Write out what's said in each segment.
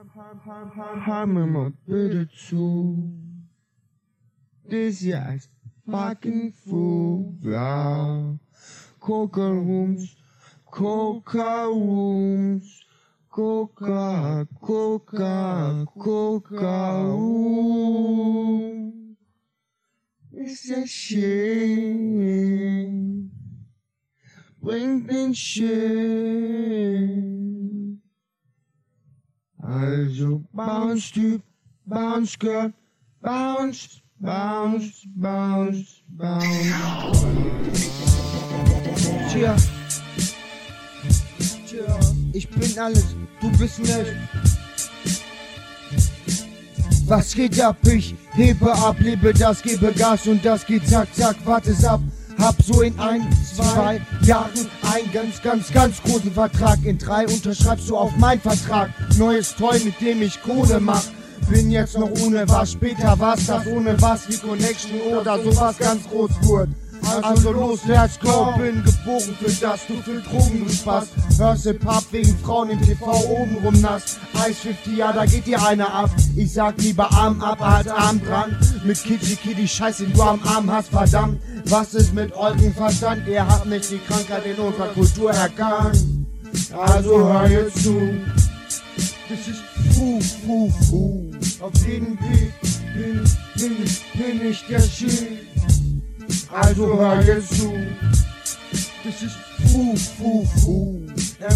Hammer bitte zu. This yes, fucking fool. Yeah. Coca rooms, coca rooms, coca, coca, coca room. It's a shame. Bring them shame. Also bounce, Typ, bounce, Girl, bounce, bounce, bounce, bounce. Tja, ich bin alles, du bist nicht. Was geht ab? Ich hebe ab, lebe das, gebe Gas und das geht zack, zack, warte es ab. Hab so in ein, zwei Jahren einen ganz, ganz, ganz großen Vertrag. In drei unterschreibst du auf meinen Vertrag. Neues Toy, mit dem ich Kohle mach. Bin jetzt noch ohne was, später was, das ohne was wie Connection oder sowas ganz groß wird. Also los, let's go, bin geboren für das, du für Drogen, du Spaß. Hörst Hip-Hop wegen Frauen im TV obenrum nass. Ice 50, ja, da geht dir einer ab. Ich sag lieber Arm ab als Arm dran. Mit Kitty Kitty Scheiße, den du am Arm hast, verdammt. Was ist mit euren Verstand? Ihr habt nicht die Krankheit in unserer Kultur erkannt. Also hör jetzt zu. Das ist Fu, Fu, Fu. Auf jedem Weg bin, bin, bin ich der Shit. Also hör jetzt zu. Das ist Fu, Fu, Fu.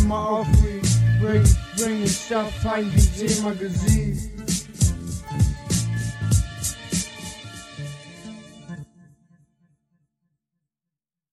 Immer auf mich, bring, bring ich Stuff ein wie Thema gesehen.